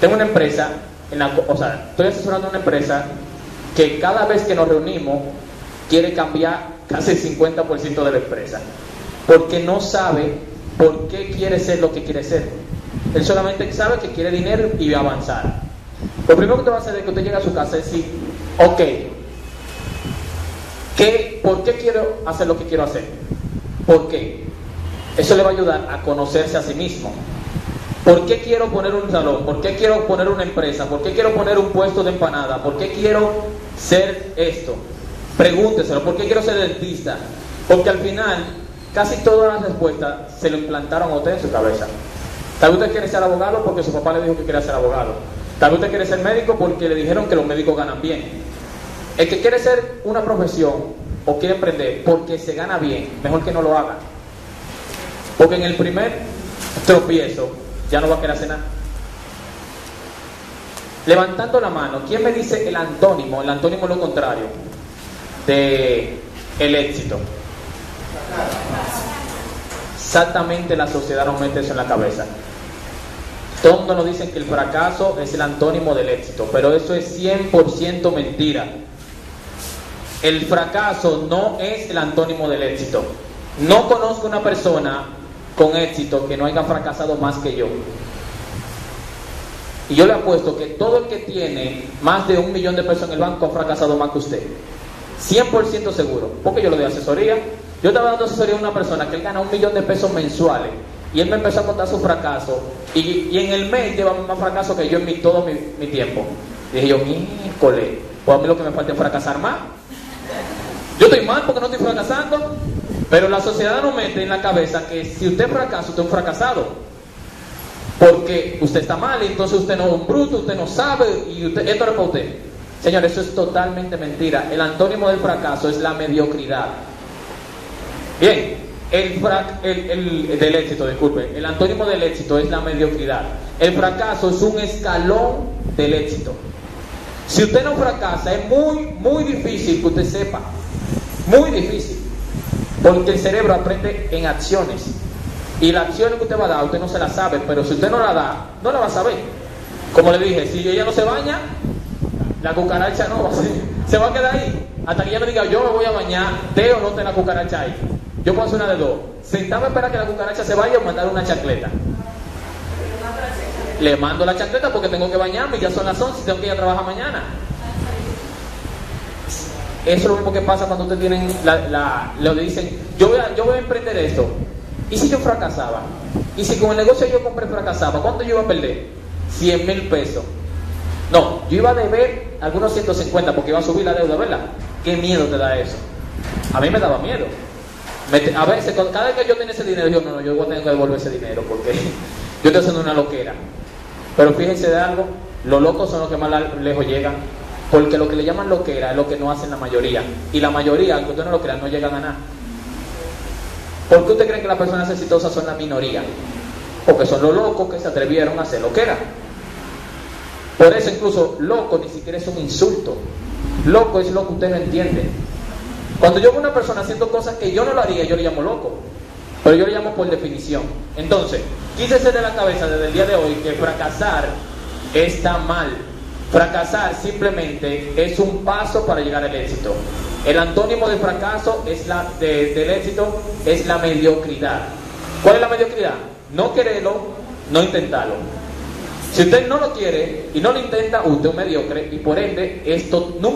tengo una empresa, en la, o sea, estoy asesorando una empresa que cada vez que nos reunimos quiere cambiar casi el 50% de la empresa, porque no sabe por qué quiere ser lo que quiere ser. Él solamente sabe que quiere dinero y avanzar. Lo primero que te va a hacer es que usted llegue a su casa y decir, ok, ¿qué, ¿por qué quiero hacer lo que quiero hacer? ¿Por qué? Eso le va a ayudar a conocerse a sí mismo. ¿Por qué quiero poner un salón? ¿Por qué quiero poner una empresa? ¿Por qué quiero poner un puesto de empanada? ¿Por qué quiero ser esto? Pregúnteselo. ¿Por qué quiero ser dentista? Porque al final, casi todas las respuestas se lo implantaron a usted en su cabeza. Tal vez usted quiere ser abogado porque su papá le dijo que quería ser abogado. Tal vez usted quiere ser médico porque le dijeron que los médicos ganan bien. El que quiere ser una profesión o quiere emprender porque se gana bien, mejor que no lo haga. Porque en el primer tropiezo ya no va a querer hacer nada. Levantando la mano, ¿quién me dice el antónimo? El antónimo es lo contrario de el éxito. Exactamente la sociedad nos mete eso en la cabeza. Todos nos dicen que el fracaso es el antónimo del éxito, pero eso es 100% mentira. El fracaso no es el antónimo del éxito. No conozco una persona con éxito que no haya fracasado más que yo. Y yo le apuesto que todo el que tiene más de un millón de pesos en el banco ha fracasado más que usted. 100% seguro. Porque yo le doy asesoría. Yo estaba dando asesoría a una persona que él gana un millón de pesos mensuales. Y él me empezó a contar su fracaso. Y, y en el mes lleva más fracaso que yo en mi, todo mi, tiempo. dije yo, miércoles, pues a mí lo que me falta es fracasar más. Yo estoy mal porque no estoy fracasando. Pero la sociedad nos mete en la cabeza que si usted fracasa, usted es un fracasado. Porque usted está mal, entonces usted no es un bruto, usted no sabe, y esto es para usted. Señor, eso es totalmente mentira. El antónimo del fracaso es la mediocridad. Bien, el, el, el, del éxito, disculpe. El antónimo del éxito es la mediocridad. El fracaso es un escalón del éxito. Si usted no fracasa, es muy, muy difícil que usted sepa. Muy difícil. Porque el cerebro aprende en acciones. Y la acción que usted va a dar, usted no se la sabe, pero si usted no la da, no la va a saber. Como le dije, si ella no se baña, la cucaracha no va a ser, se va a quedar ahí. Hasta que ella me diga, yo me voy a bañar, te o no te la cucaracha ahí. Yo puedo hacer una de dos. Sentarme a esperar que la cucaracha se vaya o mandar una chancleta. Le mando la chancleta porque tengo que bañarme, ya son las 11 y tengo que ir a trabajar mañana. Eso es lo mismo que pasa cuando ustedes tienen la, la, lo dicen, yo voy, a, yo voy a emprender esto. ¿Y si yo fracasaba? ¿Y si con el negocio yo compré fracasaba? ¿Cuánto yo iba a perder? 100 mil pesos. No, yo iba a deber algunos 150 porque iba a subir la deuda, ¿verdad? ¿Qué miedo te da eso? A mí me daba miedo. A veces, cada vez que yo tenía ese dinero, yo no, no, yo voy a tener que devolver ese dinero porque yo estoy haciendo una loquera. Pero fíjense de algo, los locos son los que más lejos llegan. Porque lo que le llaman loquera es lo que no hacen la mayoría. Y la mayoría, aunque usted no lo crea, no llegan a nada. ¿Por qué usted cree que las personas exitosas son la minoría? Porque son los locos que se atrevieron a hacer loquera. Por eso incluso loco ni siquiera es un insulto. Loco es lo que usted no entiende. Cuando yo veo una persona haciendo cosas que yo no lo haría, yo le llamo loco. Pero yo le llamo por definición. Entonces, quísese de la cabeza desde el día de hoy que fracasar está mal. Fracasar simplemente es un paso para llegar al éxito. El antónimo de fracaso es la, de, del éxito es la mediocridad. ¿Cuál es la mediocridad? No quererlo, no intentarlo. Si usted no lo quiere y no lo intenta, usted es un mediocre y por ende esto nunca